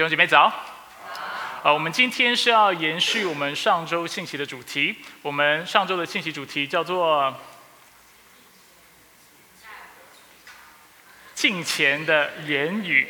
弟兄姐妹早。呃，我们今天是要延续我们上周信息的主题。我们上周的信息主题叫做“敬虔的言语”。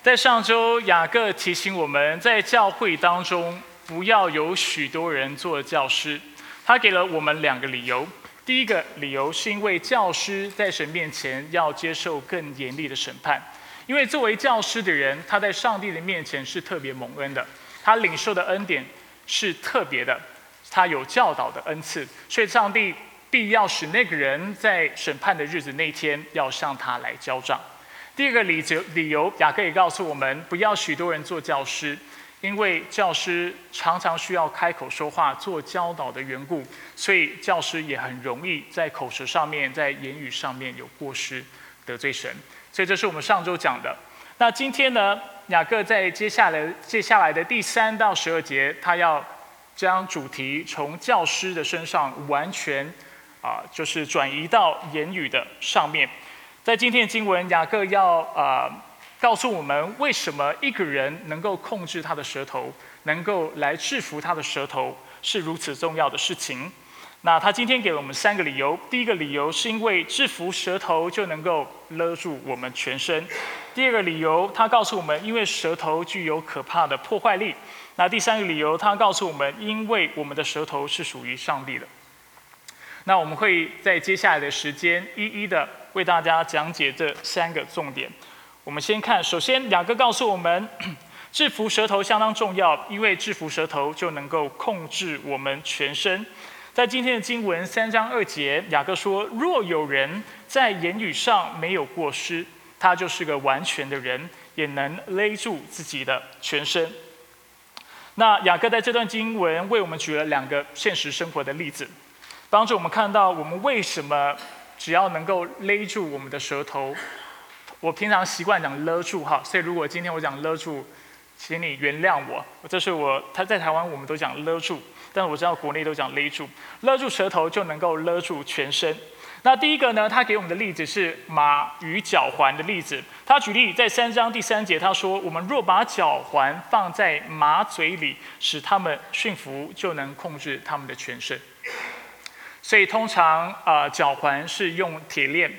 在上周，雅各提醒我们在教会当中不要有许多人做教师。他给了我们两个理由。第一个理由是因为教师在神面前要接受更严厉的审判。因为作为教师的人，他在上帝的面前是特别蒙恩的，他领受的恩典是特别的，他有教导的恩赐，所以上帝必要使那个人在审判的日子那天要向他来交账。第二个理由，理由雅各也告诉我们，不要许多人做教师，因为教师常常需要开口说话、做教导的缘故，所以教师也很容易在口舌上面、在言语上面有过失，得罪神。所以这是我们上周讲的。那今天呢，雅各在接下来接下来的第三到十二节，他要将主题从教师的身上完全啊，就是转移到言语的上面。在今天的经文，雅各要啊告诉我们，为什么一个人能够控制他的舌头，能够来制服他的舌头，是如此重要的事情。那他今天给了我们三个理由。第一个理由是因为制服舌头就能够勒住我们全身。第二个理由，他告诉我们，因为舌头具有可怕的破坏力。那第三个理由，他告诉我们，因为我们的舌头是属于上帝的。那我们会在接下来的时间一一的为大家讲解这三个重点。我们先看，首先两个告诉我们，制服舌头相当重要，因为制服舌头就能够控制我们全身。在今天的经文三章二节，雅各说：“若有人在言语上没有过失，他就是个完全的人，也能勒住自己的全身。”那雅各在这段经文为我们举了两个现实生活的例子，帮助我们看到我们为什么只要能够勒住我们的舌头。我平常习惯讲勒住哈，所以如果今天我讲勒住，请你原谅我。这是我他在台湾我们都讲勒住。但我知道国内都讲勒住，勒住舌头就能够勒住全身。那第一个呢，他给我们的例子是马与脚环的例子。他举例在三章第三节，他说：“我们若把脚环放在马嘴里，使他们驯服，就能控制他们的全身。”所以通常啊，脚环是用铁链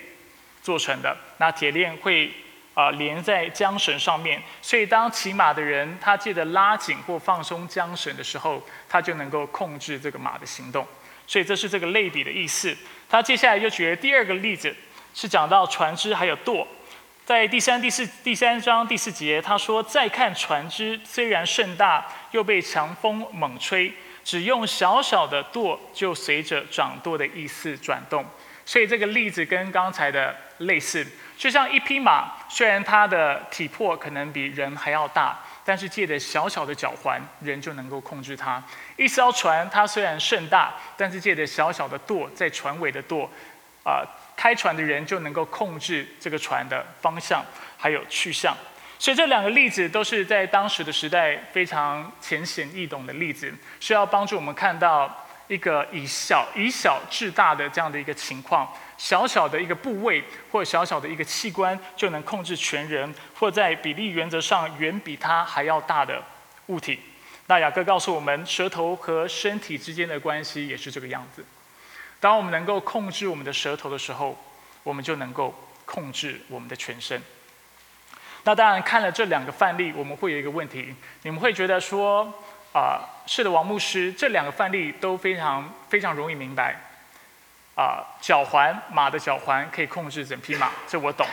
做成的。那铁链会。啊，连在缰绳上面，所以当骑马的人他记得拉紧或放松缰绳的时候，他就能够控制这个马的行动。所以这是这个类比的意思。他接下来就举了第二个例子，是讲到船只还有舵。在第三、第四、第三章第四节，他说：“再看船只，虽然甚大，又被强风猛吹，只用小小的舵，就随着掌舵的意思转动。”所以这个例子跟刚才的类似。就像一匹马，虽然它的体魄可能比人还要大，但是借着小小的脚环，人就能够控制它。一艘船，它虽然甚大，但是借着小小的舵，在船尾的舵，啊，开船的人就能够控制这个船的方向还有去向。所以这两个例子都是在当时的时代非常浅显易懂的例子，是要帮助我们看到一个以小以小制大的这样的一个情况。小小的一个部位或小小的一个器官就能控制全人，或在比例原则上远比它还要大的物体。那雅各告诉我们，舌头和身体之间的关系也是这个样子。当我们能够控制我们的舌头的时候，我们就能够控制我们的全身。那当然，看了这两个范例，我们会有一个问题：你们会觉得说，啊，是的，王牧师，这两个范例都非常非常容易明白。啊，脚环马的脚环可以控制整匹马，这我懂，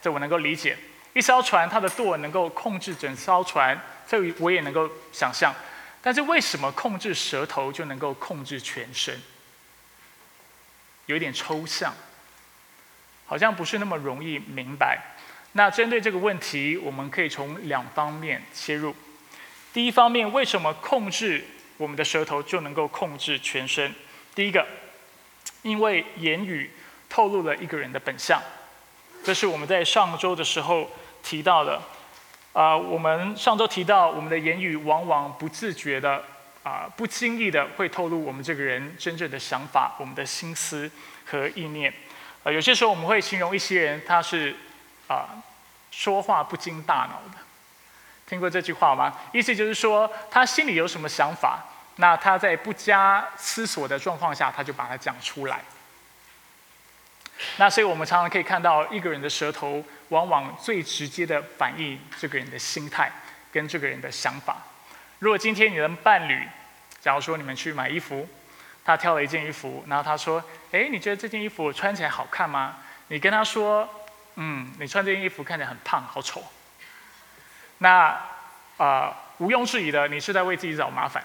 这我能够理解。一艘船它的舵能够控制整艘船，这我也能够想象。但是为什么控制舌头就能够控制全身？有点抽象，好像不是那么容易明白。那针对这个问题，我们可以从两方面切入。第一方面，为什么控制我们的舌头就能够控制全身？第一个。因为言语透露了一个人的本相，这是我们在上周的时候提到的。啊，我们上周提到，我们的言语往往不自觉的、啊不经意的会透露我们这个人真正的想法、我们的心思和意念。啊，有些时候我们会形容一些人，他是啊说话不经大脑的。听过这句话吗？意思就是说，他心里有什么想法，那他在不加思索的状况下，他就把它讲出来。那所以我们常常可以看到，一个人的舌头往往最直接的反映这个人的心态跟这个人的想法。如果今天你的伴侣，假如说你们去买衣服，他挑了一件衣服，然后他说：“哎，你觉得这件衣服穿起来好看吗？”你跟他说：“嗯，你穿这件衣服看起来很胖，好丑。”那啊，毋庸置疑的，你是在为自己找麻烦。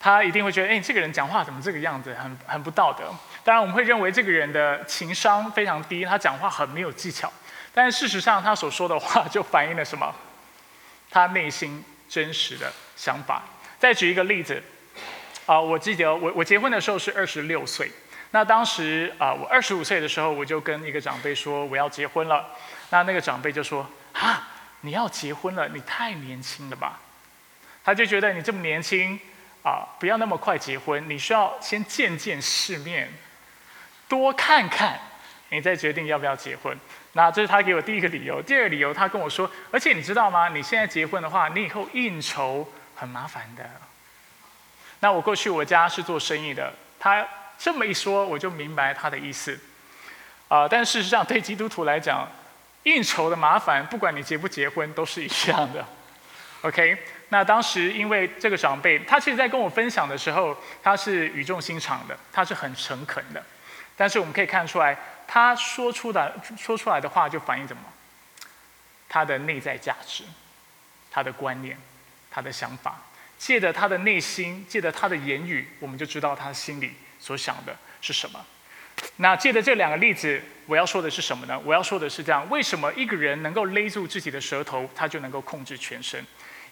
他一定会觉得：“哎，这个人讲话怎么这个样子，很很不道德。”当然，我们会认为这个人的情商非常低，他讲话很没有技巧。但事实上，他所说的话就反映了什么？他内心真实的想法。再举一个例子，啊，我记得我我结婚的时候是二十六岁。那当时啊，我二十五岁的时候，我就跟一个长辈说我要结婚了。那那个长辈就说：“啊，你要结婚了？你太年轻了吧？”他就觉得你这么年轻啊，不要那么快结婚，你需要先见见世面。多看看，你再决定要不要结婚。那这是他给我第一个理由。第二个理由，他跟我说，而且你知道吗？你现在结婚的话，你以后应酬很麻烦的。那我过去我家是做生意的，他这么一说，我就明白他的意思。啊，但事实上对基督徒来讲，应酬的麻烦，不管你结不结婚，都是一样的。OK，那当时因为这个长辈，他其实在跟我分享的时候，他是语重心长的，他是很诚恳的。但是我们可以看出来，他说出的说出来的话就反映什么？他的内在价值，他的观念，他的想法。借着他的内心，借着他的言语，我们就知道他心里所想的是什么。那借着这两个例子，我要说的是什么呢？我要说的是这样：为什么一个人能够勒住自己的舌头，他就能够控制全身？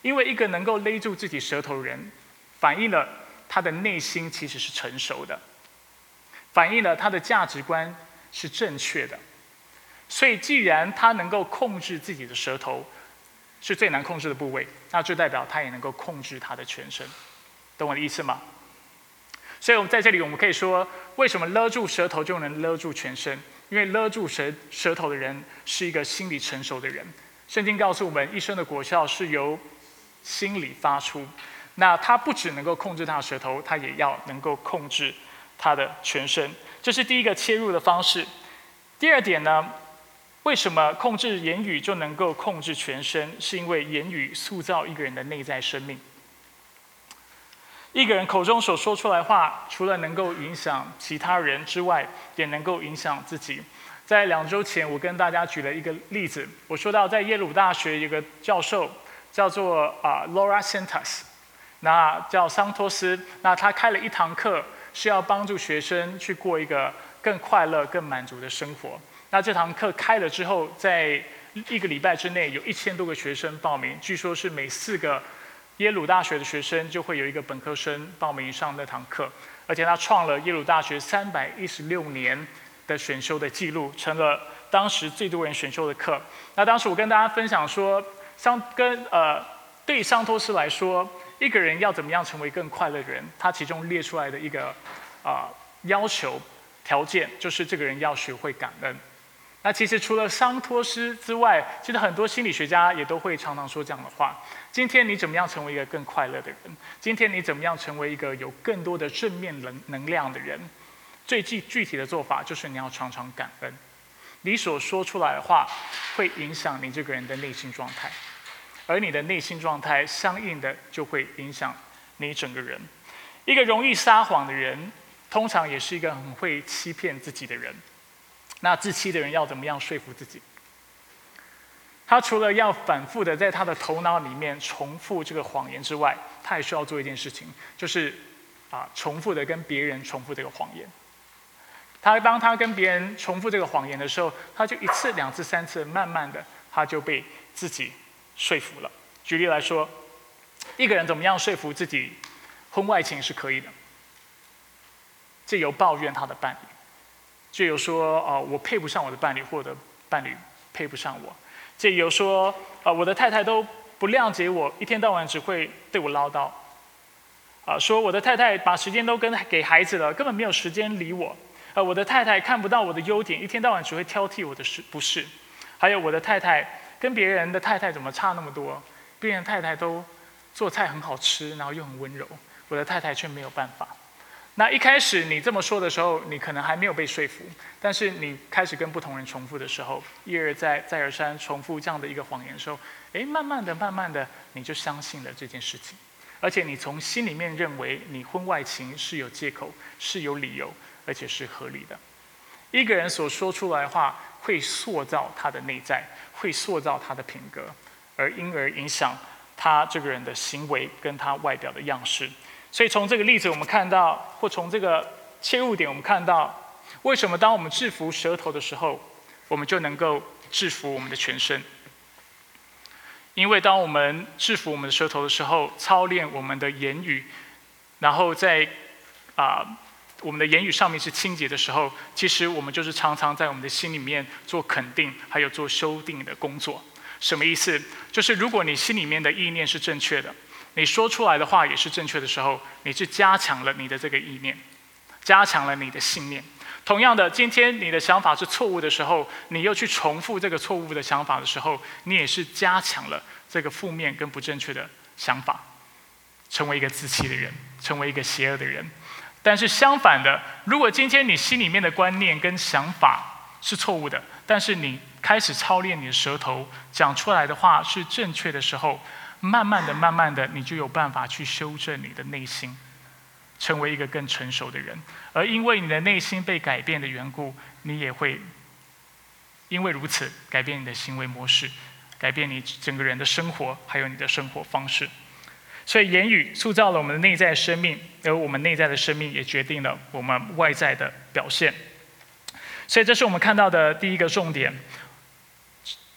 因为一个能够勒住自己舌头的人，反映了他的内心其实是成熟的。反映了他的价值观是正确的，所以既然他能够控制自己的舌头，是最难控制的部位，那就代表他也能够控制他的全身，懂我的意思吗？所以，我们在这里我们可以说，为什么勒住舌头就能勒住全身？因为勒住舌舌头的人是一个心理成熟的人。圣经告诉我们，一生的果效是由心里发出。那他不只能够控制他的舌头，他也要能够控制。他的全身，这是第一个切入的方式。第二点呢，为什么控制言语就能够控制全身？是因为言语塑造一个人的内在生命。一个人口中所说出来话，除了能够影响其他人之外，也能够影响自己。在两周前，我跟大家举了一个例子，我说到在耶鲁大学有个教授叫做啊 Laura Santos，那叫桑托斯，那他开了一堂课。是要帮助学生去过一个更快乐、更满足的生活。那这堂课开了之后，在一个礼拜之内，有一千多个学生报名。据说是每四个耶鲁大学的学生就会有一个本科生报名上那堂课，而且他创了耶鲁大学三百一十六年的选修的记录，成了当时最多人选修的课。那当时我跟大家分享说，桑跟呃，对桑托斯来说。一个人要怎么样成为更快乐的人？他其中列出来的一个啊要求条件，就是这个人要学会感恩。那其实除了桑托斯之外，其实很多心理学家也都会常常说这样的话：今天你怎么样成为一个更快乐的人？今天你怎么样成为一个有更多的正面能能量的人？最具具体的做法就是你要常常感恩。你所说出来的话，会影响你这个人的内心状态。而你的内心状态相应的就会影响你整个人。一个容易撒谎的人，通常也是一个很会欺骗自己的人。那自欺的人要怎么样说服自己？他除了要反复的在他的头脑里面重复这个谎言之外，他也需要做一件事情，就是啊，重复的跟别人重复这个谎言。他当他跟别人重复这个谎言的时候，他就一次、两次、三次，慢慢的他就被自己。说服了。举例来说，一个人怎么样说服自己婚外情是可以的？借由抱怨他的伴侣，借由说哦我配不上我的伴侣，或者伴侣配不上我，借由说啊我的太太都不谅解我，一天到晚只会对我唠叨，啊说我的太太把时间都跟给孩子了，根本没有时间理我，呃我的太太看不到我的优点，一天到晚只会挑剔我的事不是，还有我的太太。跟别人的太太怎么差那么多？别人太太都做菜很好吃，然后又很温柔，我的太太却没有办法。那一开始你这么说的时候，你可能还没有被说服，但是你开始跟不同人重复的时候，一而再再而三重复这样的一个谎言的时候，诶，慢慢的、慢慢的，你就相信了这件事情，而且你从心里面认为你婚外情是有借口、是有理由，而且是合理的。一个人所说出来的话，会塑造他的内在，会塑造他的品格，而因而影响他这个人的行为跟他外表的样式。所以从这个例子，我们看到，或从这个切入点，我们看到，为什么当我们制服舌头的时候，我们就能够制服我们的全身？因为当我们制服我们的舌头的时候，操练我们的言语，然后在啊我们的言语上面是清洁的时候，其实我们就是常常在我们的心里面做肯定，还有做修订的工作。什么意思？就是如果你心里面的意念是正确的。你说出来的话也是正确的时候，你是加强了你的这个意念，加强了你的信念。同样的，今天你的想法是错误的时候，你又去重复这个错误的想法的时候，你也是加强了这个负面跟不正确的想法，成为一个自欺的人，成为一个邪恶的人。但是相反的，如果今天你心里面的观念跟想法是错误的，但是你开始操练你的舌头，讲出来的话是正确的时候。慢慢的、慢慢的，你就有办法去修正你的内心，成为一个更成熟的人。而因为你的内心被改变的缘故，你也会因为如此改变你的行为模式，改变你整个人的生活，还有你的生活方式。所以，言语塑造了我们的内在生命，而我们内在的生命也决定了我们外在的表现。所以，这是我们看到的第一个重点。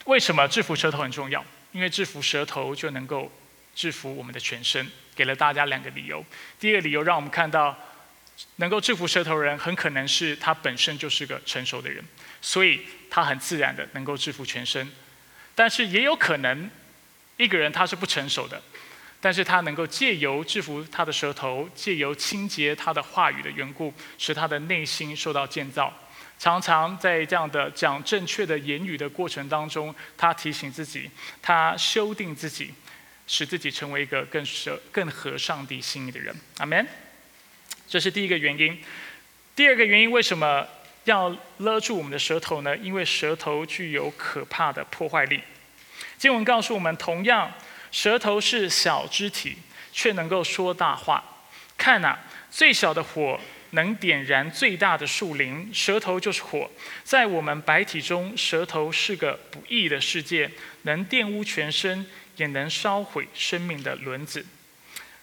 为什么制服舌头很重要？因为制服舌头就能够制服我们的全身，给了大家两个理由。第一个理由让我们看到，能够制服舌头人很可能是他本身就是个成熟的人，所以他很自然的能够制服全身。但是也有可能一个人他是不成熟的，但是他能够借由制服他的舌头，借由清洁他的话语的缘故，使他的内心受到建造。常常在这样的讲正确的言语的过程当中，他提醒自己，他修订自己，使自己成为一个更合更合上帝心意的人。阿门。这是第一个原因。第二个原因，为什么要勒住我们的舌头呢？因为舌头具有可怕的破坏力。经文告诉我们，同样，舌头是小肢体，却能够说大话。看呐，最小的火。能点燃最大的树林，舌头就是火。在我们白体中，舌头是个不义的世界，能玷污全身，也能烧毁生命的轮子，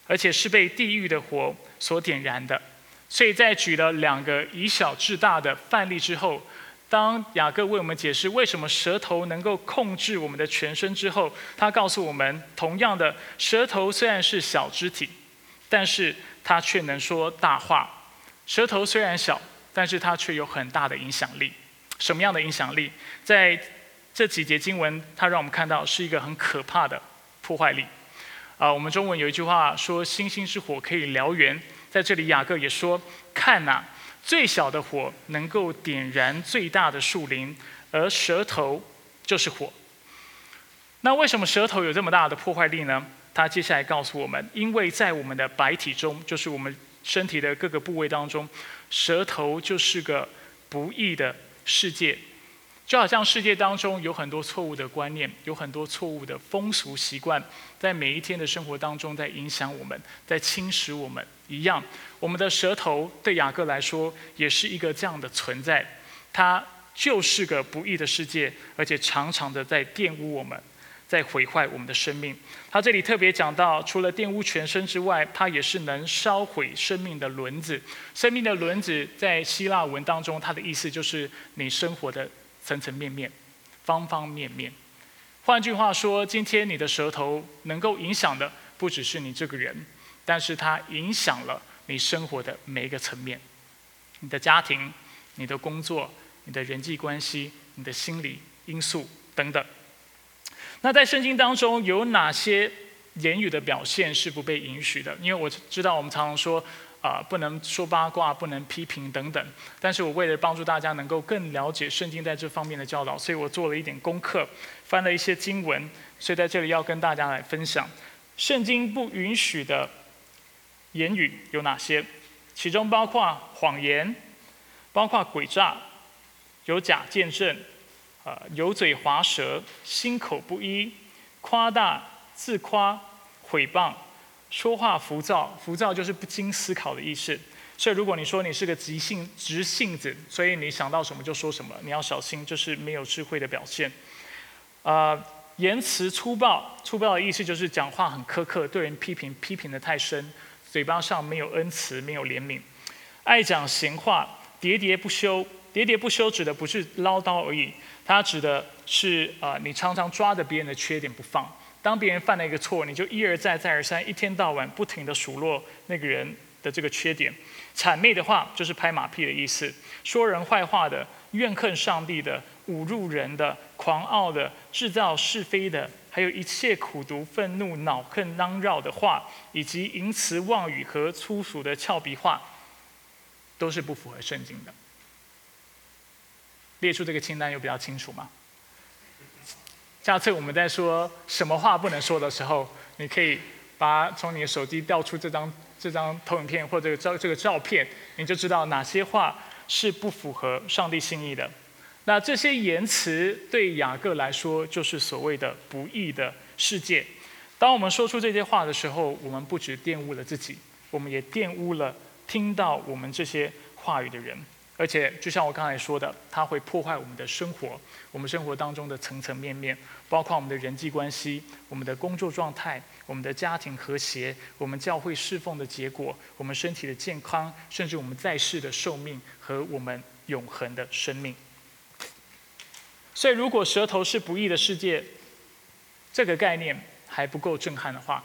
而且是被地狱的火所点燃的。所以在举了两个以小制大的范例之后，当雅各为我们解释为什么舌头能够控制我们的全身之后，他告诉我们：同样的，舌头虽然是小肢体，但是它却能说大话。舌头虽然小，但是它却有很大的影响力。什么样的影响力？在这几节经文，它让我们看到是一个很可怕的破坏力。啊，我们中文有一句话说：“星星之火可以燎原。”在这里，雅各也说：“看呐，最小的火能够点燃最大的树林，而舌头就是火。”那为什么舌头有这么大的破坏力呢？他接下来告诉我们：因为在我们的白体中，就是我们。身体的各个部位当中，舌头就是个不义的世界，就好像世界当中有很多错误的观念，有很多错误的风俗习惯，在每一天的生活当中在影响我们，在侵蚀我们一样。我们的舌头对雅各来说也是一个这样的存在，它就是个不义的世界，而且常常的在玷污我们。在毁坏我们的生命。他这里特别讲到，除了玷污全身之外，它也是能烧毁生命的轮子。生命的轮子在希腊文当中，它的意思就是你生活的层层面面、方方面面。换句话说，今天你的舌头能够影响的不只是你这个人，但是它影响了你生活的每一个层面：你的家庭、你的工作、你的人际关系、你的心理因素等等。那在圣经当中有哪些言语的表现是不被允许的？因为我知道我们常常说，啊，不能说八卦，不能批评等等。但是我为了帮助大家能够更了解圣经在这方面的教导，所以我做了一点功课，翻了一些经文，所以在这里要跟大家来分享，圣经不允许的言语有哪些？其中包括谎言，包括诡诈，有假见证，啊，油嘴滑舌，心口不一，夸大、自夸、毁谤。说话浮躁，浮躁就是不经思考的意思。所以，如果你说你是个急性直性子，所以你想到什么就说什么，你要小心，这是没有智慧的表现。啊，言辞粗暴，粗暴的意思就是讲话很苛刻，对人批评批评的太深，嘴巴上没有恩慈，没有怜悯，爱讲闲话，喋喋不休。喋喋不休指的不是唠叨而已，它指的是啊，你常常抓着别人的缺点不放。当别人犯了一个错，你就一而再、再而三、一天到晚不停的数落那个人的这个缺点，谄媚的话就是拍马屁的意思，说人坏话的、怨恨上帝的、侮辱人的、狂傲的、制造是非的，还有一切苦毒、愤怒、恼恨、嚷绕的话，以及淫词妄语和粗俗的俏皮话，都是不符合圣经的。列出这个清单有比较清楚吗？下次我们在说什么话不能说的时候，你可以把从你的手机调出这张这张投影片或这个照这个照片，你就知道哪些话是不符合上帝心意的。那这些言辞对雅各来说，就是所谓的不义的世界。当我们说出这些话的时候，我们不只玷污了自己，我们也玷污了听到我们这些话语的人。而且，就像我刚才说的，它会破坏我们的生活，我们生活当中的层层面面，包括我们的人际关系、我们的工作状态、我们的家庭和谐、我们教会侍奉的结果、我们身体的健康，甚至我们在世的寿命和我们永恒的生命。所以，如果舌头是不义的世界，这个概念还不够震撼的话，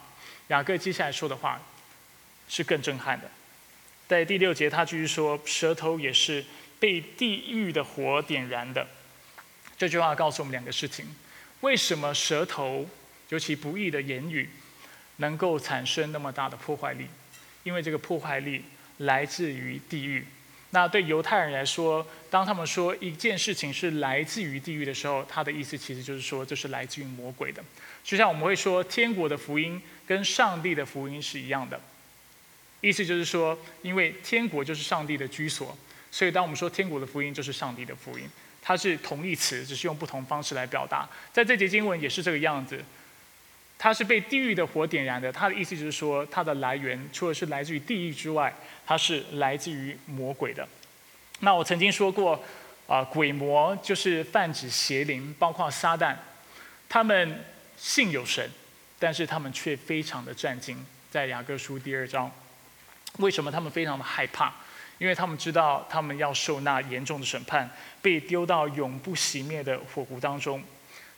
雅各接下来说的话是更震撼的。在第六节，他继续说：“舌头也是被地狱的火点燃的。”这句话告诉我们两个事情：为什么舌头，尤其不义的言语，能够产生那么大的破坏力？因为这个破坏力来自于地狱。那对犹太人来说，当他们说一件事情是来自于地狱的时候，他的意思其实就是说这是来自于魔鬼的。就像我们会说，天国的福音跟上帝的福音是一样的。意思就是说，因为天国就是上帝的居所，所以当我们说天国的福音就是上帝的福音，它是同义词，只是用不同方式来表达。在这节经文也是这个样子，它是被地狱的火点燃的。它的意思就是说，它的来源除了是来自于地狱之外，它是来自于魔鬼的。那我曾经说过，啊，鬼魔就是泛指邪灵，包括撒旦，他们信有神，但是他们却非常的战惊。在雅各书第二章。为什么他们非常的害怕？因为他们知道他们要受那严重的审判，被丢到永不熄灭的火湖当中。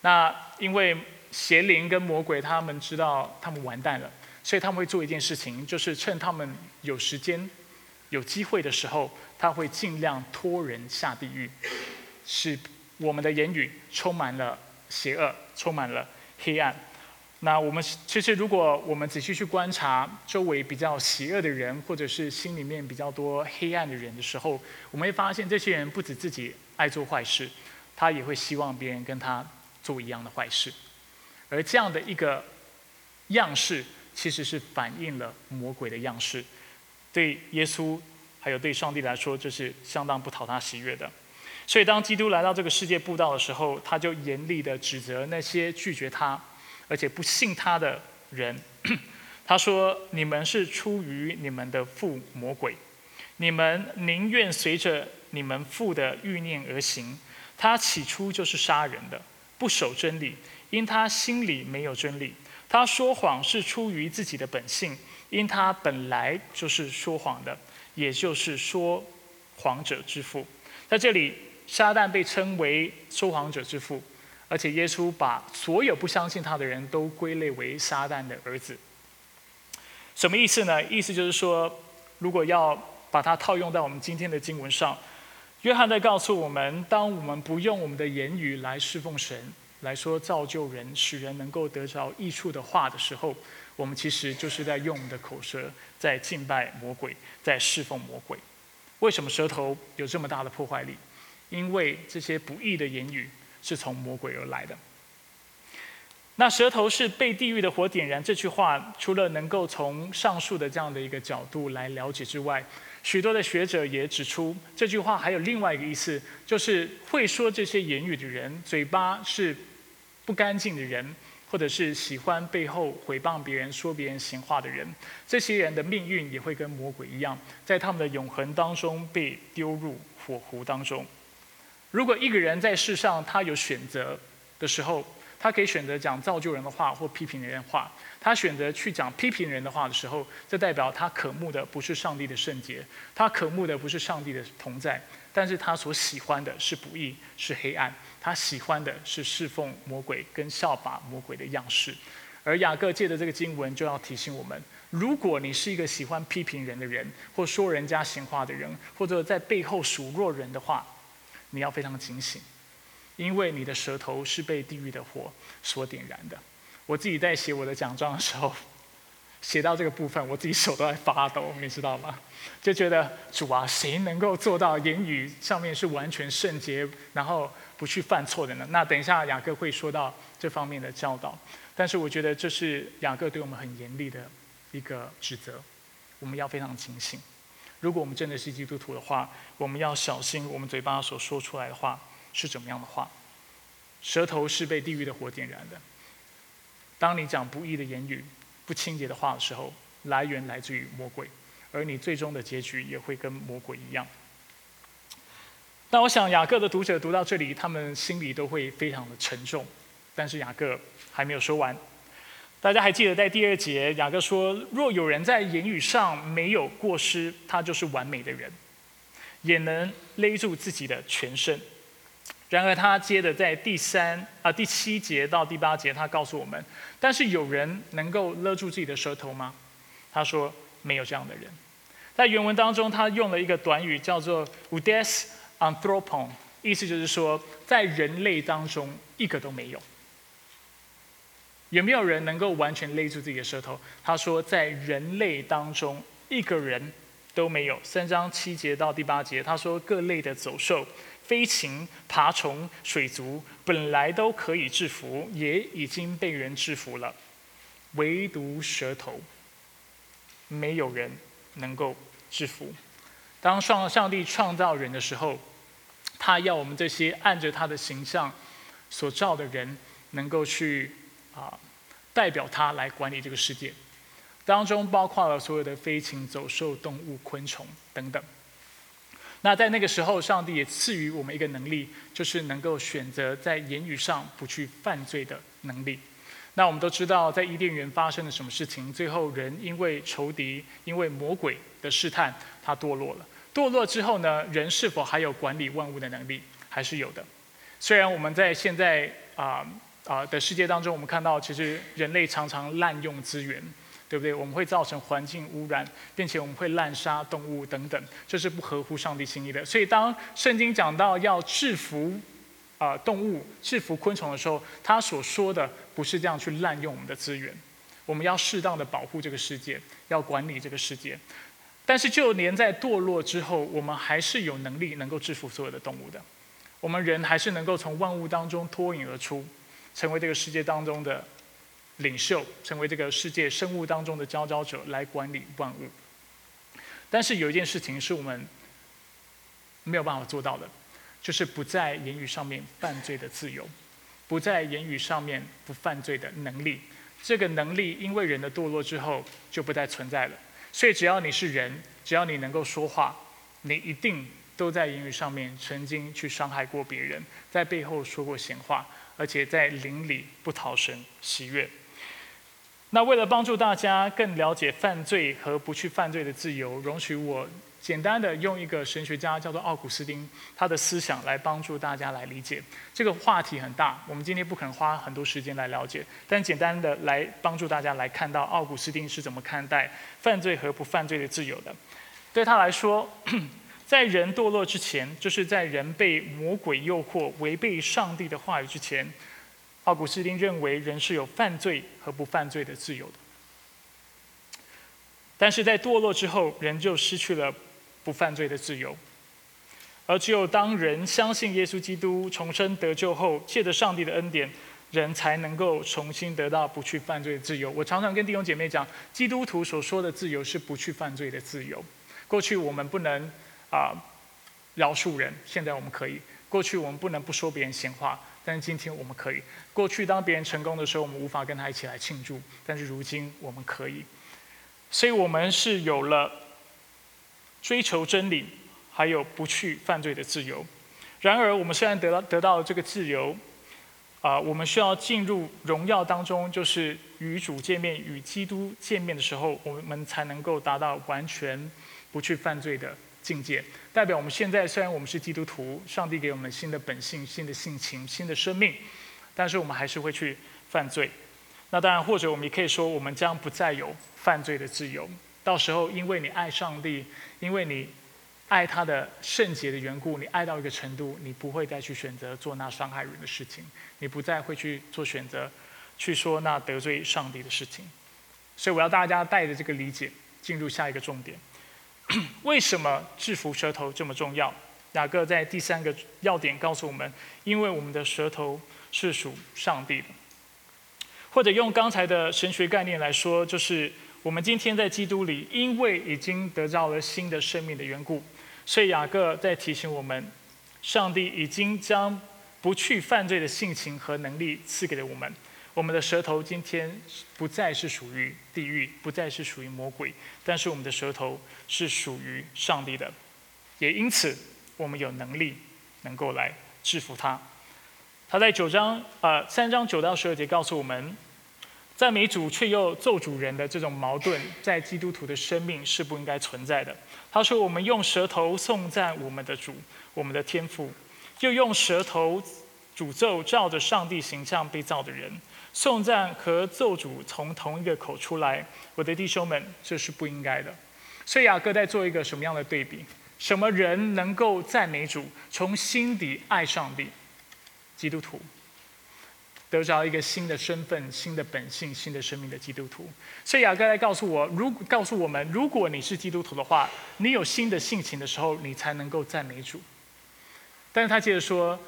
那因为邪灵跟魔鬼他们知道他们完蛋了，所以他们会做一件事情，就是趁他们有时间、有机会的时候，他会尽量拖人下地狱，使我们的言语充满了邪恶，充满了黑暗。那我们其实，如果我们仔细去观察周围比较邪恶的人，或者是心里面比较多黑暗的人的时候，我们会发现，这些人不止自己爱做坏事，他也会希望别人跟他做一样的坏事。而这样的一个样式，其实是反映了魔鬼的样式。对耶稣还有对上帝来说，这是相当不讨他喜悦的。所以，当基督来到这个世界布道的时候，他就严厉的指责那些拒绝他。而且不信他的人，他说：“你们是出于你们的父魔鬼，你们宁愿随着你们父的欲念而行。他起初就是杀人的，不守真理，因他心里没有真理。他说谎是出于自己的本性，因他本来就是说谎的，也就是说谎者之父。在这里，撒旦被称为说谎者之父。”而且耶稣把所有不相信他的人都归类为撒旦的儿子，什么意思呢？意思就是说，如果要把它套用在我们今天的经文上，约翰在告诉我们：当我们不用我们的言语来侍奉神，来说造就人，使人能够得着益处的话的时候，我们其实就是在用我们的口舌在敬拜魔鬼，在侍奉魔鬼。为什么舌头有这么大的破坏力？因为这些不义的言语是从魔鬼而来的。那舌头是被地狱的火点燃。这句话除了能够从上述的这样的一个角度来了解之外，许多的学者也指出，这句话还有另外一个意思，就是会说这些言语的人，嘴巴是不干净的人，或者是喜欢背后诽谤别人、说别人闲话的人，这些人的命运也会跟魔鬼一样，在他们的永恒当中被丢入火湖当中。如果一个人在世上他有选择的时候，他可以选择讲造就人的话或批评人的话。他选择去讲批评人的话的时候，这代表他渴慕的不是上帝的圣洁，他渴慕的不是上帝的同在，但是他所喜欢的是不义，是黑暗。他喜欢的是侍奉魔鬼跟效法魔鬼的样式。而雅各借的这个经文就要提醒我们：如果你是一个喜欢批评人的人，或说人家闲话的人，或者在背后数落人的话，你要非常警醒。因为你的舌头是被地狱的火所点燃的。我自己在写我的奖状的时候，写到这个部分，我自己手都在发抖，你知道吗？就觉得主啊，谁能够做到言语上面是完全圣洁，然后不去犯错的呢？那等一下雅各会说到这方面的教导。但是我觉得这是雅各对我们很严厉的一个指责，我们要非常警醒。如果我们真的是基督徒的话，我们要小心我们嘴巴所说出来的话。是怎么样的话？舌头是被地狱的火点燃的。当你讲不义的言语、不清洁的话的时候，来源来自于魔鬼，而你最终的结局也会跟魔鬼一样。那我想雅各的读者读到这里，他们心里都会非常的沉重。但是雅各还没有说完。大家还记得在第二节，雅各说：“若有人在言语上没有过失，他就是完美的人，也能勒住自己的全身。”然而，他接着在第三啊第七节到第八节，他告诉我们：但是有人能够勒住自己的舌头吗？他说没有这样的人。在原文当中，他用了一个短语叫做 “udes anthropon”，意思就是说，在人类当中一个都没有。有没有人能够完全勒住自己的舌头？他说，在人类当中一个人都没有。三章七节到第八节，他说各类的走兽。飞禽、爬虫、水族本来都可以制服，也已经被人制服了，唯独舌头，没有人能够制服。当上上帝创造人的时候，他要我们这些按着他的形象所造的人，能够去啊代表他来管理这个世界，当中包括了所有的飞禽、走兽、动物、昆虫等等。那在那个时候，上帝也赐予我们一个能力，就是能够选择在言语上不去犯罪的能力。那我们都知道，在伊甸园发生了什么事情？最后人因为仇敌、因为魔鬼的试探，他堕落了。堕落之后呢，人是否还有管理万物的能力？还是有的。虽然我们在现在啊啊的世界当中，我们看到其实人类常常滥用资源。对不对？我们会造成环境污染，并且我们会滥杀动物等等，这是不合乎上帝心意的。所以，当圣经讲到要制服啊动物、制服昆虫的时候，他所说的不是这样去滥用我们的资源。我们要适当的保护这个世界，要管理这个世界。但是，就连在堕落之后，我们还是有能力能够制服所有的动物的。我们人还是能够从万物当中脱颖而出，成为这个世界当中的。领袖成为这个世界生物当中的佼佼者，来管理万物。但是有一件事情是我们没有办法做到的，就是不在言语上面犯罪的自由，不在言语上面不犯罪的能力。这个能力因为人的堕落之后就不再存在了。所以只要你是人，只要你能够说话，你一定都在言语上面曾经去伤害过别人，在背后说过闲话，而且在灵里不讨神喜悦。那为了帮助大家更了解犯罪和不去犯罪的自由，容许我简单的用一个神学家叫做奥古斯丁他的思想来帮助大家来理解这个话题很大，我们今天不可能花很多时间来了解，但简单的来帮助大家来看到奥古斯丁是怎么看待犯罪和不犯罪的自由的。对他来说，在人堕落之前，就是在人被魔鬼诱惑违背上帝的话语之前。奥古斯丁认为人是有犯罪和不犯罪的自由的。但是在堕落之后，人就失去了不犯罪的自由。而只有当人相信耶稣基督重生得救后，借着上帝的恩典，人才能够重新得到不去犯罪的自由。我常常跟弟兄姐妹讲，基督徒所说的自由是不去犯罪的自由。过去我们不能啊饶恕人，现在我们可以；过去我们不能不说别人闲话，但是今天我们可以。过去当别人成功的时候，我们无法跟他一起来庆祝，但是如今我们可以。所以我们是有了追求真理。还有不去犯罪的自由。然而，我们虽然得到得到这个自由，啊，我们需要进入荣耀当中，就是与主见面、与基督见面的时候，我们才能够达到完全不去犯罪的境界。代表我们现在虽然我们是基督徒，上帝给我们新的本性、新的性情、新的生命，但是我们还是会去犯罪。那当然，或者我们也可以说，我们将不再有犯罪的自由。到时候，因为你爱上帝，因为你。爱他的圣洁的缘故，你爱到一个程度，你不会再去选择做那伤害人的事情，你不再会去做选择，去说那得罪上帝的事情。所以我要大家带着这个理解进入下一个重点：为什么制服舌头这么重要？雅各在第三个要点告诉我们：因为我们的舌头是属上帝的。或者用刚才的神学概念来说，就是我们今天在基督里，因为已经得到了新的生命的缘故。所以雅各在提醒我们，上帝已经将不去犯罪的性情和能力赐给了我们。我们的舌头今天不再是属于地狱，不再是属于魔鬼，但是我们的舌头是属于上帝的。也因此，我们有能力能够来制服他。他在九章啊三章九到十二节告诉我们。赞美主却又咒主人的这种矛盾，在基督徒的生命是不应该存在的。他说：“我们用舌头颂赞我们的主，我们的天父，又用舌头诅咒照着上帝形象被造的人。颂赞和咒主从同一个口出来，我的弟兄们，这是不应该的。”所以雅各在做一个什么样的对比？什么人能够赞美主，从心底爱上帝？基督徒。得着一个新的身份、新的本性、新的生命的基督徒。所以雅各来告诉我，如告诉我们，如果你是基督徒的话，你有新的性情的时候，你才能够赞美主。但是他接着说，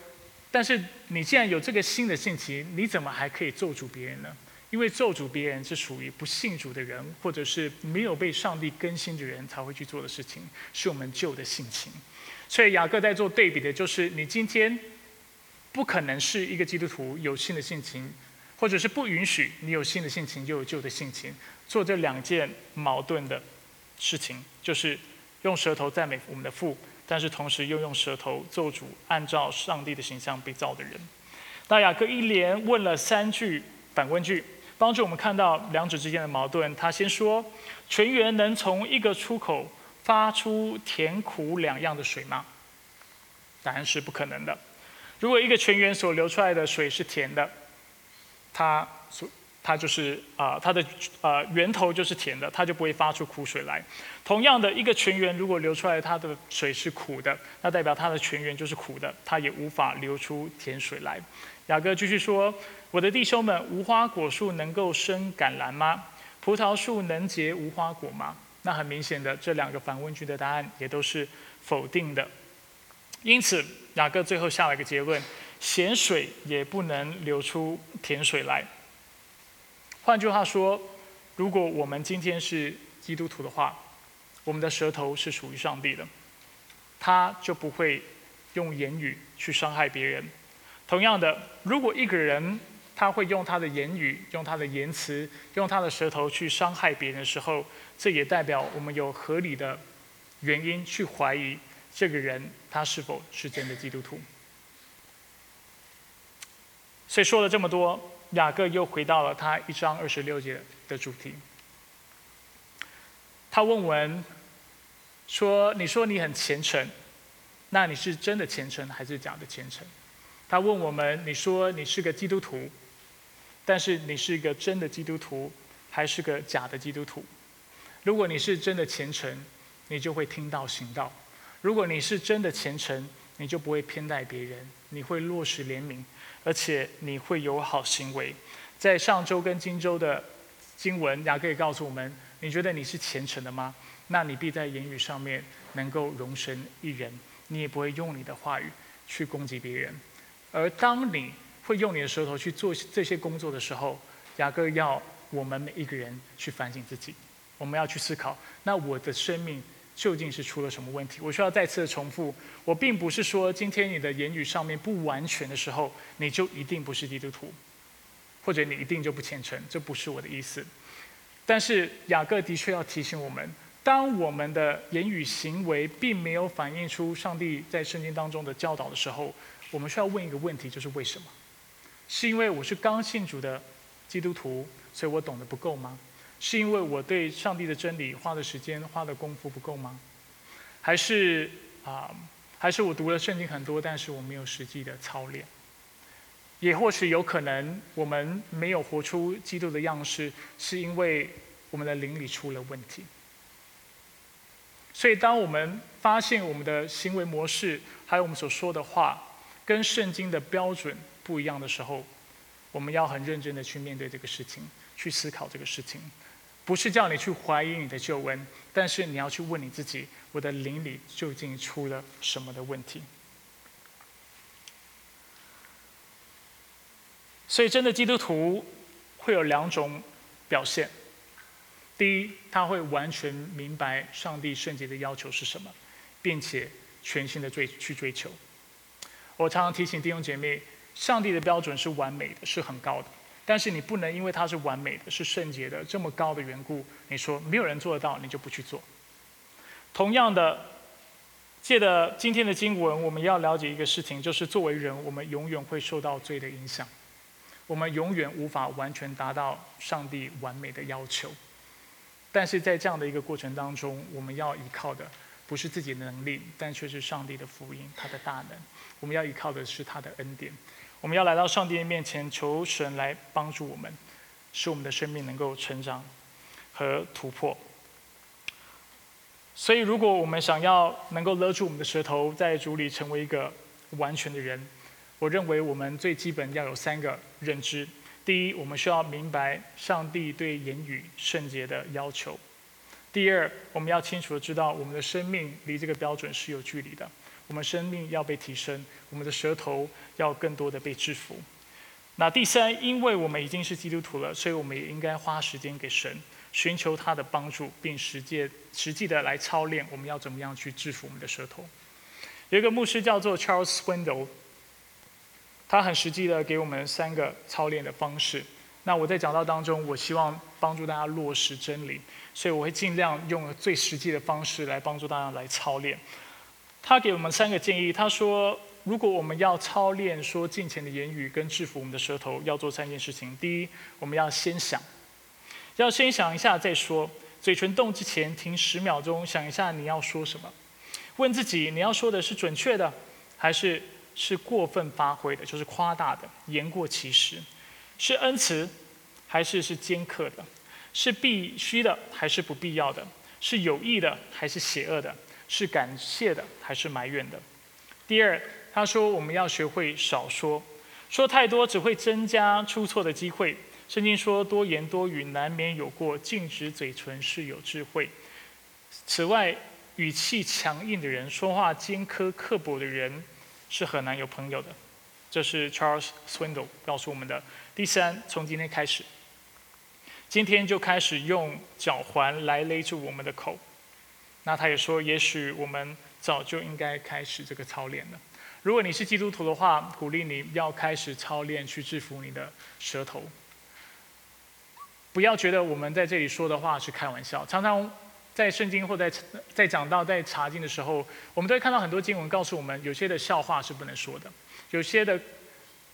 但是你既然有这个新的性情，你怎么还可以咒诅别人呢？因为咒诅别人是属于不信主的人，或者是没有被上帝更新的人才会去做的事情，是我们旧的性情。所以雅各在做对比的就是，你今天。不可能是一个基督徒有新的性情，或者是不允许你有新的性情又有旧的性情，做这两件矛盾的事情，就是用舌头赞美我们的父，但是同时又用舌头咒主按照上帝的形象被造的人。那雅各一连问了三句反问句，帮助我们看到两者之间的矛盾。他先说：泉源能从一个出口发出甜苦两样的水吗？答案是不可能的。如果一个泉源所流出来的水是甜的，它所它就是啊，它的呃源头就是甜的，它就不会发出苦水来。同样的一个泉源，如果流出来它的水是苦的，那代表它的泉源就是苦的，它也无法流出甜水来。雅各继续说：“我的弟兄们，无花果树能够生橄榄吗？葡萄树能结无花果吗？”那很明显的，这两个反问句的答案也都是否定的。因此，雅各最后下了一个结论：咸水也不能流出甜水来。换句话说，如果我们今天是基督徒的话，我们的舌头是属于上帝的，他就不会用言语去伤害别人。同样的，如果一个人他会用他的言语、用他的言辞、用他的舌头去伤害别人的时候，这也代表我们有合理的原因去怀疑。这个人他是否是真的基督徒？所以说了这么多，雅各又回到了他一章二十六节的主题。他问我们说：“你说你很虔诚，那你是真的虔诚还是假的虔诚？”他问我们：“你说你是个基督徒，但是你是一个真的基督徒还是个假的基督徒？如果你是真的虔诚，你就会听到行道。”如果你是真的虔诚，你就不会偏待别人，你会落实怜悯，而且你会有好行为。在上周跟今周的经文，雅各也告诉我们：你觉得你是虔诚的吗？那你必在言语上面能够容身一人，你也不会用你的话语去攻击别人。而当你会用你的舌头去做这些工作的时候，雅各要我们每一个人去反省自己，我们要去思考：那我的生命究竟是出了什么问题？我需要再次的重复，我并不是说今天你的言语上面不完全的时候，你就一定不是基督徒。或者你一定就不虔诚，这不是我的意思。但是雅各的确要提醒我们，当我们的言语行为并没有反映出上帝在圣经当中的教导的时候，我们需要问一个问题，就是为什么？是因为我是刚信主的基督徒，所以我懂得不够吗？是因为我对上帝的真理花的时间、花的功夫不够吗？还是啊，还是我读了圣经很多，但是我没有实际的操练？也或许有可能，我们没有活出基督的样式，是因为我们的灵里出了问题。所以，当我们发现我们的行为模式，还有我们所说的话，跟圣经的标准不一样的时候，我们要很认真的去面对这个事情，去思考这个事情。不是叫你去怀疑你的救恩，但是你要去问你自己：我的灵里究竟出了什么的问题？所以，真的基督徒会有两种表现。第一，他会完全明白上帝圣洁的要求是什么，并且全心的追去追求。我常常提醒弟兄姐妹，上帝的标准是完美的，是很高的。但是你不能因为他是完美的、是圣洁的这么高的缘故，你说没有人做得到，你就不去做。同样的，借着今天的经文，我们要了解一个事情，就是作为人，我们永远会受到罪的影响。我们永远无法完全达到上帝完美的要求，但是在这样的一个过程当中，我们要依靠的不是自己的能力，但却是上帝的福音，他的大能。我们要依靠的是他的恩典。我们要来到上帝的面前，求神来帮助我们，使我们的生命能够成长和突破。所以，如果我们想要能够勒住我们的舌头，在主里成为一个完全的人。我认为我们最基本要有三个认知：第一，我们需要明白上帝对言语圣洁的要求；第二，我们要清楚的知道我们的生命离这个标准是有距离的，我们生命要被提升，我们的舌头要更多的被制服。那第三，因为我们已经是基督徒了，所以我们也应该花时间给神，寻求他的帮助，并实践实际的来操练我们要怎么样去制服我们的舌头。有一个牧师叫做 Charles Swindoll。他很实际的给我们三个操练的方式。那我在讲道当中，我希望帮助大家落实真理，所以我会尽量用最实际的方式来帮助大家来操练。他给我们三个建议，他说，如果我们要操练说敬虔的言语跟制服我们的舌头，要做三件事情。第一，我们要先想，要先想一下再说，嘴唇动之前停十秒钟，想一下你要说什么，问自己你要说的是准确的，还是？是过分发挥的，就是夸大的，言过其实；是恩慈，还是是尖刻的；是必须的，还是不必要的；是有益的，还是邪恶的；是感谢的，还是埋怨的。第二，他说我们要学会少说，说太多只会增加出错的机会。圣经说多言多语难免有过，禁止嘴唇是有智慧。此外，语气强硬的人，说话尖刻刻薄的人。是很难有朋友的，这是 Charles Swindoll 告诉我们的。第三，从今天开始，今天就开始用脚环来勒住我们的口。那他也说，也许我们早就应该开始这个操练了。如果你是基督徒的话，鼓励你要开始操练去制服你的舌头。不要觉得我们在这里说的话是开玩笑，常常。在圣经或在在讲到在查经的时候，我们都会看到很多经文告诉我们，有些的笑话是不能说的，有些的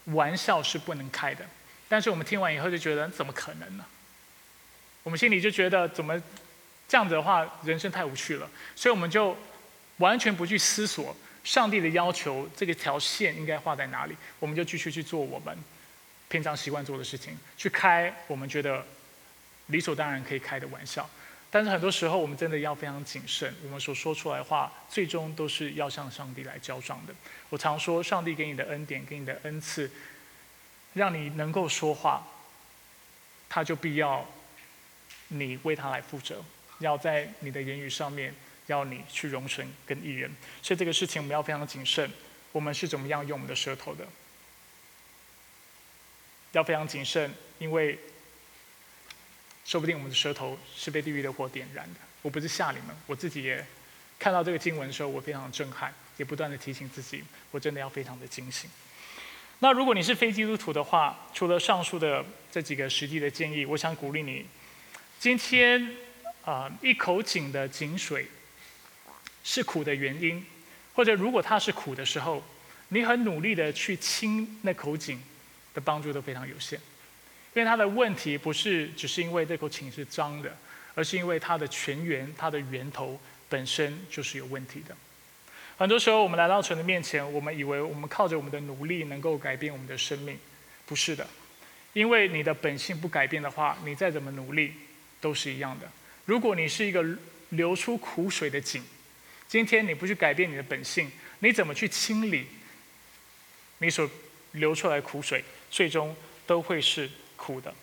玩笑是不能开的。但是我们听完以后就觉得怎么可能呢？我们心里就觉得怎么这样子的话，人生太无趣了。所以我们就完全不去思索上帝的要求，这个条线应该画在哪里，我们就继续去做我们平常习惯做的事情，去开我们觉得理所当然可以开的玩笑。但是很多时候，我们真的要非常谨慎。我们所说出来的话，最终都是要向上帝来交账的。我常说，上帝给你的恩典、给你的恩赐，让你能够说话，他就必要你为他来负责，要在你的言语上面要你去容神跟艺人。所以这个事情我们要非常谨慎，我们是怎么样用我们的舌头的？要非常谨慎，因为说不定我们的舌头是被地狱的火点燃的。我不是吓你们，我自己也看到这个经文的时候，我非常震撼，也不断的提醒自己，我真的要非常的警醒。那如果你是非基督徒的话，除了上述的这几个实际的建议，我想鼓励你，今天啊一口井的井水是苦的原因，或者如果它是苦的时候，你很努力的去清那口井。的帮助都非常有限，因为它的问题不是只是因为这口井是脏的，而是因为它的泉源、它的源头本身就是有问题的。很多时候，我们来到神的面前，我们以为我们靠着我们的努力能够改变我们的生命，不是的，因为你的本性不改变的话，你再怎么努力都是一样的。如果你是一个流出苦水的井，今天你不去改变你的本性，你怎么去清理你所流出来苦水？最终都会是苦的。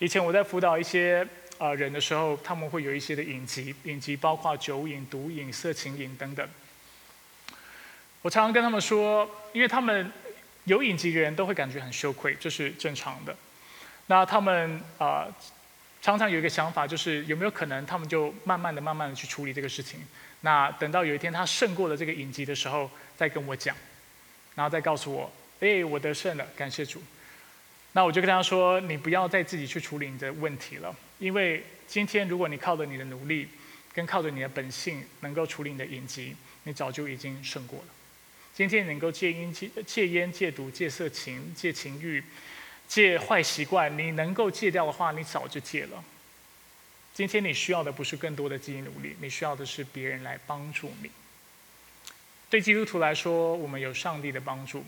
以前我在辅导一些啊人的时候，他们会有一些的隐疾，隐疾包括酒瘾、毒瘾、色情瘾等等。我常常跟他们说，因为他们有隐疾的人都会感觉很羞愧，这是正常的。那他们啊常常有一个想法，就是有没有可能他们就慢慢的、慢慢的去处理这个事情？那等到有一天他胜过了这个隐疾的时候，再跟我讲，然后再告诉我。哎，我得胜了，感谢主。那我就跟他说：“你不要再自己去处理你的问题了，因为今天如果你靠着你的努力，跟靠着你的本性能够处理你的隐疾，你早就已经胜过了。今天能够戒烟、戒戒烟、戒毒、戒色情、戒情欲、戒坏习惯，你能够戒掉的话，你早就戒了。今天你需要的不是更多的积极努力，你需要的是别人来帮助你。对基督徒来说，我们有上帝的帮助。”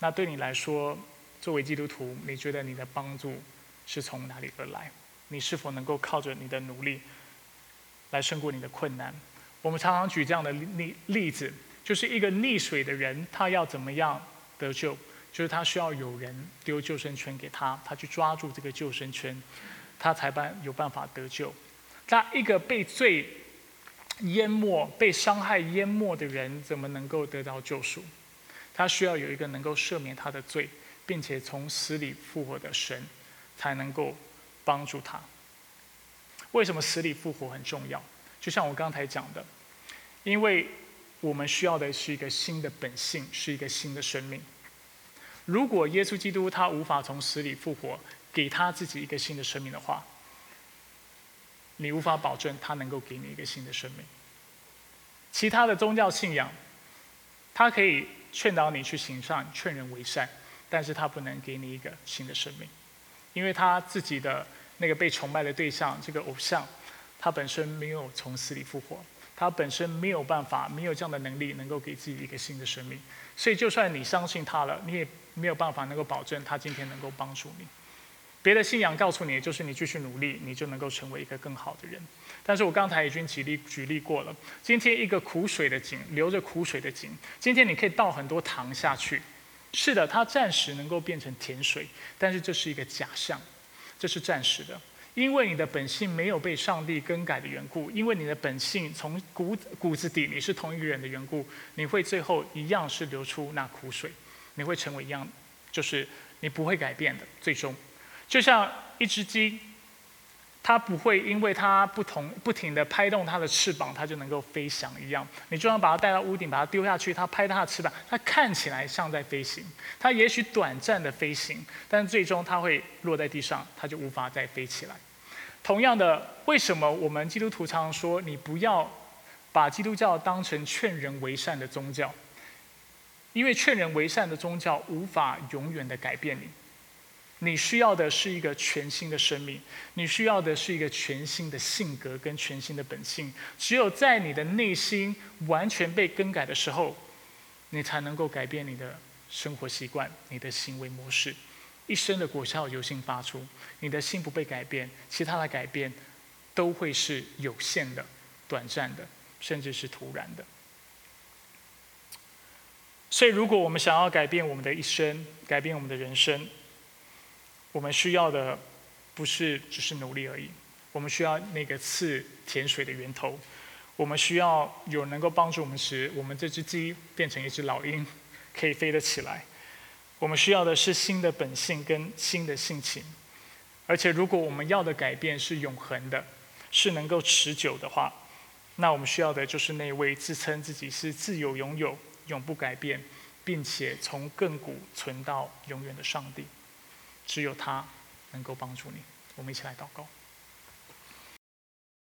那对你来说，作为基督徒，你觉得你的帮助是从哪里而来？你是否能够靠着你的努力来胜过你的困难？我们常常举这样的例例子，就是一个溺水的人，他要怎么样得救？就是他需要有人丢救生圈给他，他去抓住这个救生圈，他才办有办法得救。那一个被罪淹没、被伤害淹没的人，怎么能够得到救赎？他需要有一个能够赦免他的罪，并且从死里复活的神，才能够帮助他。为什么死里复活很重要？就像我刚才讲的，因为我们需要的是一个新的本性，是一个新的生命。如果耶稣基督他无法从死里复活，给他自己一个新的生命的话，你无法保证他能够给你一个新的生命。其他的宗教信仰，它可以。劝导你去行善，劝人为善，但是他不能给你一个新的生命，因为他自己的那个被崇拜的对象，这个偶像，他本身没有从死里复活，他本身没有办法，没有这样的能力，能够给自己一个新的生命，所以就算你相信他了，你也没有办法能够保证他今天能够帮助你。别的信仰告诉你，就是你继续努力，你就能够成为一个更好的人。但是我刚才已经举例举例过了。今天一个苦水的井，流着苦水的井，今天你可以倒很多糖下去，是的，它暂时能够变成甜水，但是这是一个假象，这是暂时的，因为你的本性没有被上帝更改的缘故，因为你的本性从骨骨子底你是同一个人的缘故，你会最后一样是流出那苦水，你会成为一样，就是你不会改变的，最终。就像一只鸡，它不会因为它不同不停的拍动它的翅膀，它就能够飞翔一样。你就算把它带到屋顶，把它丢下去，它拍它的翅膀，它看起来像在飞行。它也许短暂的飞行，但最终它会落在地上，它就无法再飞起来。同样的，为什么我们基督徒常说你不要把基督教当成劝人为善的宗教？因为劝人为善的宗教无法永远的改变你。你需要的是一个全新的生命，你需要的是一个全新的性格跟全新的本性。只有在你的内心完全被更改的时候，你才能够改变你的生活习惯、你的行为模式，一生的果效由心发出。你的心不被改变，其他的改变都会是有限的、短暂的，甚至是突然的。所以，如果我们想要改变我们的一生，改变我们的人生，我们需要的不是只是努力而已。我们需要那个赐甜水的源头，我们需要有能够帮助我们使我们这只鸡变成一只老鹰，可以飞得起来。我们需要的是新的本性跟新的性情。而且，如果我们要的改变是永恒的，是能够持久的话，那我们需要的就是那位自称自己是自由拥有。永不改变，并且从亘古存到永远的上帝，只有他能够帮助你。我们一起来祷告。